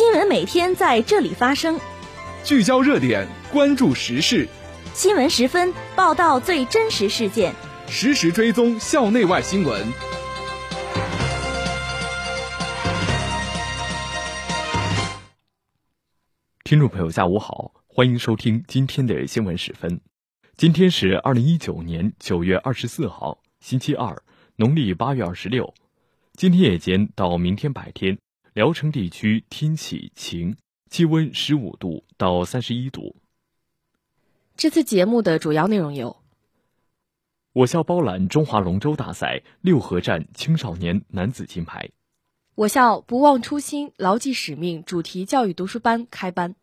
新闻每天在这里发生，聚焦热点，关注时事。新闻十分报道最真实事件，实时追踪校内外新闻。听众朋友，下午好，欢迎收听今天的新闻十分。今天是二零一九年九月二十四号，星期二，农历八月二十六。今天夜间到明天白天。聊城地区天气晴，气温十五度到三十一度。这次节目的主要内容有：我校包揽中华龙舟大赛六合站青少年男子金牌；我校不忘初心、牢记使命主题教育读书班开班；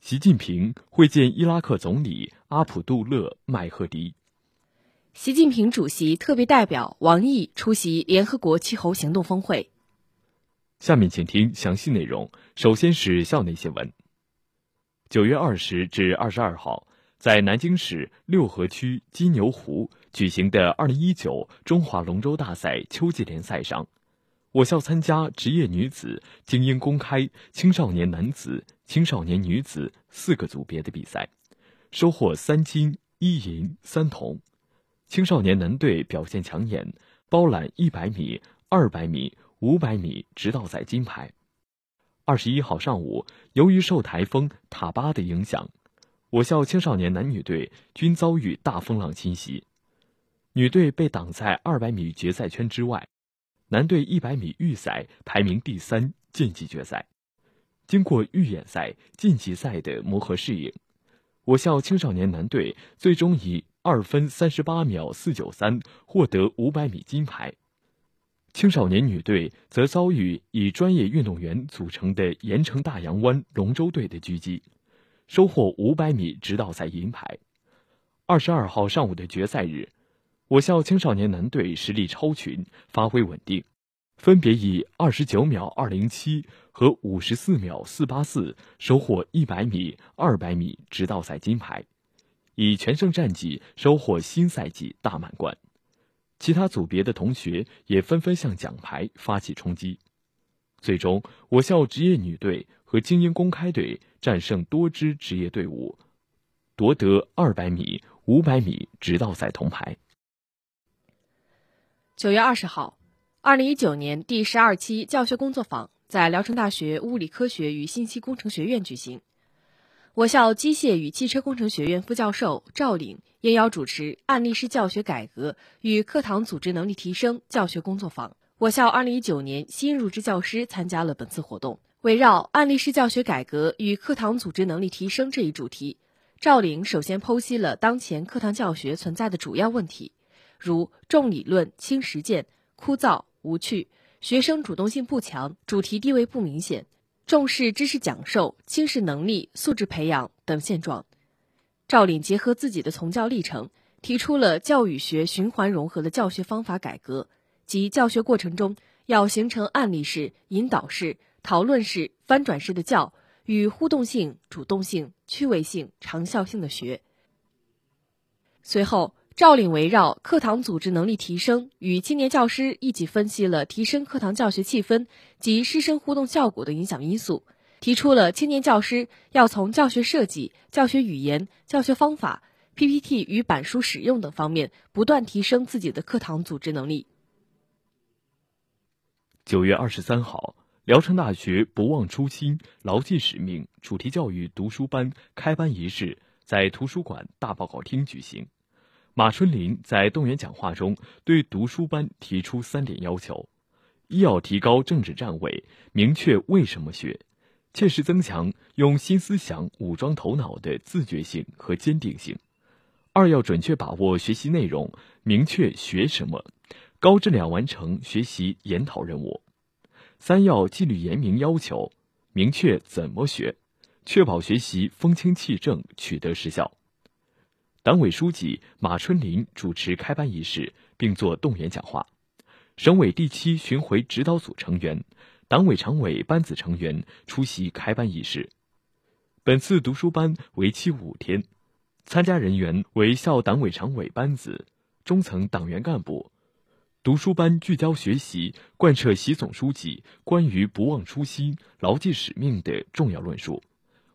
习近平会见伊拉克总理阿卜杜勒麦赫迪；习近平主席特别代表王毅出席联合国气候行动峰会。下面请听详细内容。首先是校内新闻。九月二十至二十二号，在南京市六合区金牛湖举行的二零一九中华龙舟大赛秋季联赛上，我校参加职业女子、精英公开、青少年男子、青少年女子四个组别的比赛，收获三金一银三铜。青少年男队表现抢眼，包揽一百米、二百米。五百米直道赛金牌。二十一号上午，由于受台风塔巴的影响，我校青少年男女队均遭遇大风浪侵袭，女队被挡在二百米决赛圈之外，男队一百米预赛排名第三晋级决赛。经过预演赛、晋级赛的磨合适应，我校青少年男队最终以二分三十八秒四九三获得五百米金牌。青少年女队则遭遇以专业运动员组成的盐城大洋湾龙舟队的狙击，收获五百米直道赛银牌。二十二号上午的决赛日，我校青少年男队实力超群，发挥稳定，分别以二十九秒二零七和五十四秒四八四收获一百米、二百米直道赛金牌，以全胜战绩收获新赛季大满贯。其他组别的同学也纷纷向奖牌发起冲击，最终我校职业女队和精英公开队战胜多支职业队伍，夺得二百米、五百米直道赛铜牌。九月二十号，二零一九年第十二期教学工作坊在聊城大学物理科学与信息工程学院举行。我校机械与汽车工程学院副教授赵岭应邀主持案例式教学改革与课堂组织能力提升教学工作坊。我校2019年新入职教师参加了本次活动。围绕案例式教学改革与课堂组织能力提升这一主题，赵岭首先剖析了当前课堂教学存在的主要问题，如重理论轻实践、枯燥无趣、学生主动性不强、主题地位不明显。重视知识讲授、轻视能力素质培养等现状，赵岭结合自己的从教历程，提出了教育学循环融合的教学方法改革，即教学过程中要形成案例式、引导式、讨论式、翻转式的教与互动性、主动性、趣味性、长效性的学。随后。赵岭围绕课堂组织能力提升，与青年教师一起分析了提升课堂教学气氛及师生互动效果的影响因素，提出了青年教师要从教学设计、教学语言、教学方法、PPT 与板书使用等方面不断提升自己的课堂组织能力。九月二十三号，聊城大学不忘初心、牢记使命主题教育读书班开班仪式在图书馆大报告厅举行。马春林在动员讲话中对读书班提出三点要求：一要提高政治站位，明确为什么学，切实增强用新思想武装头脑的自觉性和坚定性；二要准确把握学习内容，明确学什么，高质量完成学习研讨任务；三要纪律严明要求，明确怎么学，确保学习风清气正，取得实效。党委书记马春林主持开班仪式，并作动员讲话。省委第七巡回指导组成员、党委常委班子成员出席开班仪式。本次读书班为期五天，参加人员为校党委常委班子、中层党员干部、读书班聚焦学习，贯彻习总书记关于不忘初心、牢记使命的重要论述，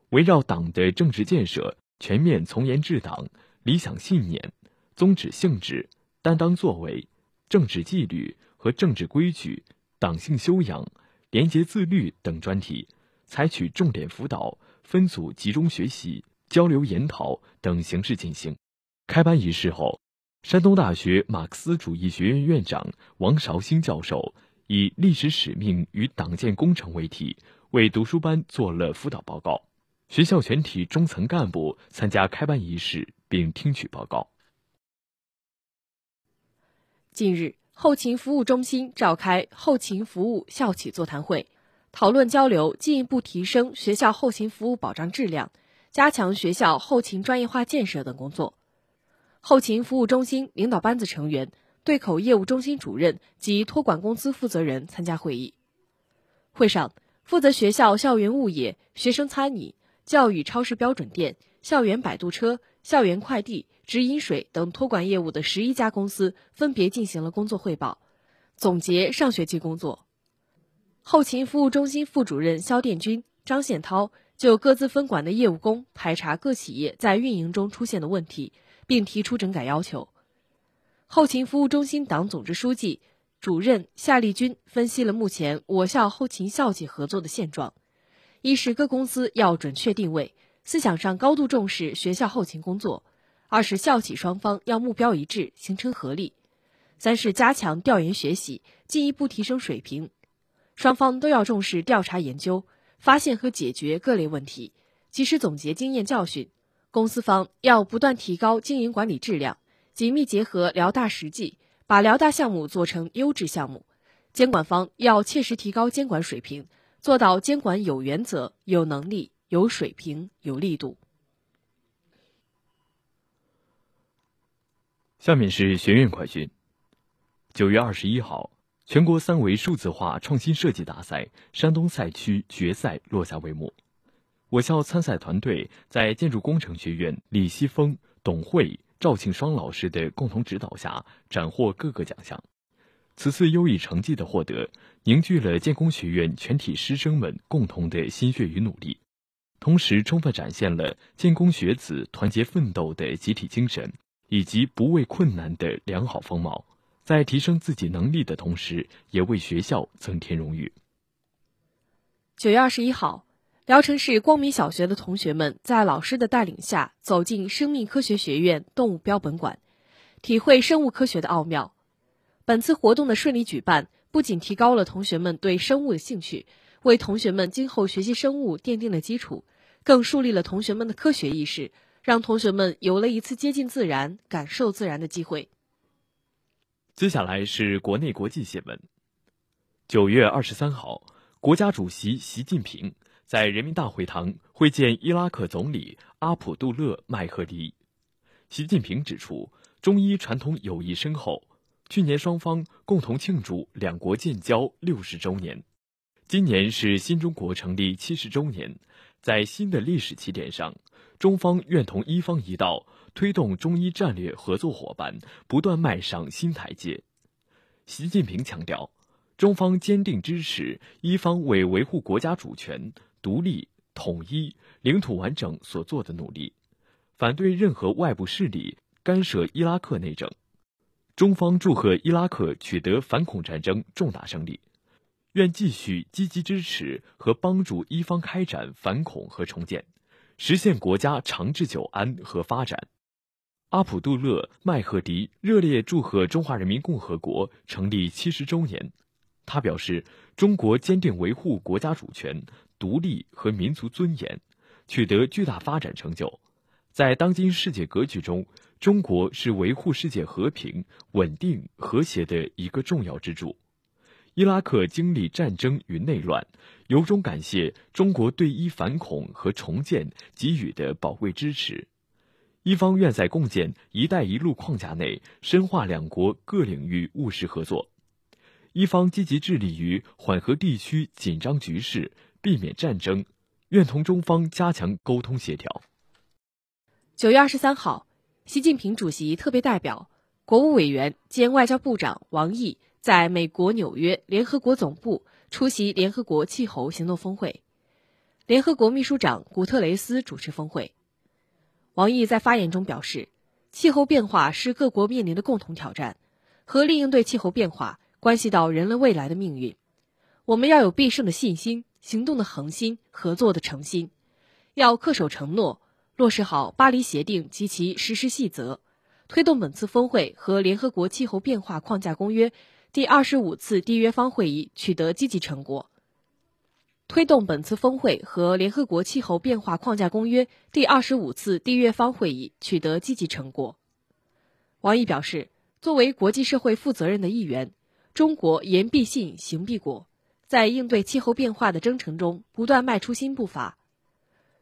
围绕党的政治建设、全面从严治党、理想信念、宗旨性质、担当作为、政治纪律和政治规矩、党性修养、廉洁自律等专题，采取重点辅导、分组集中学习、交流研讨等形式进行。开班仪式后。山东大学马克思主义学院院长王绍兴教授以“历史使命与党建工程”为题，为读书班做了辅导报告。学校全体中层干部参加开班仪式并听取报告。近日，后勤服务中心召开后勤服务校企座谈会，讨论交流进一步提升学校后勤服务保障质量、加强学校后勤专业化建设等工作。后勤服务中心领导班子成员、对口业务中心主任及托管公司负责人参加会议。会上，负责学校校园物业、学生餐饮、教育超市标准店、校园摆渡车、校园快递、直饮水等托管业务的十一家公司分别进行了工作汇报，总结上学期工作。后勤服务中心副主任肖殿军、张宪涛就各自分管的业务工排查各企业在运营中出现的问题。并提出整改要求。后勤服务中心党总支书记、主任夏立军分析了目前我校后勤校企合作的现状：一是各公司要准确定位，思想上高度重视学校后勤工作；二是校企双方要目标一致，形成合力；三是加强调研学习，进一步提升水平。双方都要重视调查研究，发现和解决各类问题，及时总结经验教训。公司方要不断提高经营管理质量，紧密结合辽大实际，把辽大项目做成优质项目。监管方要切实提高监管水平，做到监管有原则、有能力、有水平、有力度。下面是学院快讯。九月二十一号，全国三维数字化创新设计大赛山东赛区决赛落下帷幕。我校参赛团队在建筑工程学院李西峰、董慧、赵庆双老师的共同指导下，斩获各个奖项。此次优异成绩的获得，凝聚了建工学院全体师生们共同的心血与努力，同时充分展现了建工学子团结奋斗的集体精神，以及不畏困难的良好风貌。在提升自己能力的同时，也为学校增添荣誉。九月二十一号。聊城市光明小学的同学们在老师的带领下走进生命科学学院动物标本馆，体会生物科学的奥妙。本次活动的顺利举办，不仅提高了同学们对生物的兴趣，为同学们今后学习生物奠定了基础，更树立了同学们的科学意识，让同学们有了一次接近自然、感受自然的机会。接下来是国内国际新闻。九月二十三号，国家主席习近平。在人民大会堂会见伊拉克总理阿卜杜勒·麦赫迪，习近平指出，中伊传统友谊深厚。去年双方共同庆祝两国建交六十周年，今年是新中国成立七十周年。在新的历史起点上，中方愿同伊方一道，推动中伊战略合作伙伴不断迈上新台阶。习近平强调，中方坚定支持伊方为维护国家主权。独立、统一、领土完整所做的努力，反对任何外部势力干涉伊拉克内政。中方祝贺伊拉克取得反恐战争重大胜利，愿继续积极支持和帮助伊方开展反恐和重建，实现国家长治久安和发展。阿卜杜勒·麦赫迪热烈祝贺中华人民共和国成立七十周年。他表示，中国坚定维护国家主权。独立和民族尊严，取得巨大发展成就。在当今世界格局中，中国是维护世界和平、稳定、和谐的一个重要支柱。伊拉克经历战争与内乱，由衷感谢中国对伊反恐和重建给予的宝贵支持。一方愿在共建“一带一路”框架内，深化两国各领域务实合作。一方积极致力于缓和地区紧张局势。避免战争，愿同中方加强沟通协调。九月二十三号，习近平主席特别代表、国务委员兼外交部长王毅在美国纽约联合国总部出席联合国气候行动峰会，联合国秘书长古特雷斯主持峰会。王毅在发言中表示，气候变化是各国面临的共同挑战，合力应对气候变化关系到人类未来的命运。我们要有必胜的信心、行动的恒心、合作的诚心，要恪守承诺，落实好巴黎协定及其实施细则。推动本次峰会和联合国气候变化框架公约第二十五次缔约方会议取得积极成果。推动本次峰会和联合国气候变化框架公约第二十五次缔约方会议取得积极成果。王毅表示，作为国际社会负责任的一员，中国言必信，行必果，在应对气候变化的征程中不断迈出新步伐。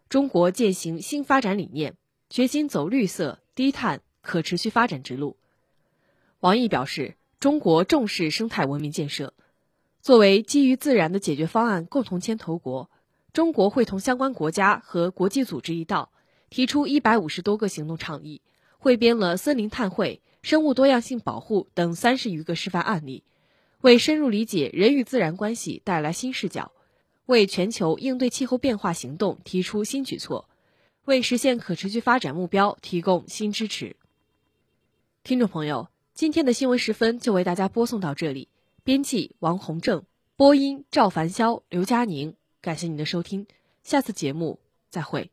中国践行新发展理念，决心走绿色、低碳。可持续发展之路。王毅表示，中国重视生态文明建设，作为基于自然的解决方案共同牵头国，中国会同相关国家和国际组织一道，提出一百五十多个行动倡议，汇编了森林碳汇、生物多样性保护等三十余个示范案例，为深入理解人与自然关系带来新视角，为全球应对气候变化行动提出新举措，为实现可持续发展目标提供新支持。听众朋友，今天的新闻时分就为大家播送到这里。编辑王洪正，播音赵凡潇、刘佳宁。感谢您的收听，下次节目再会。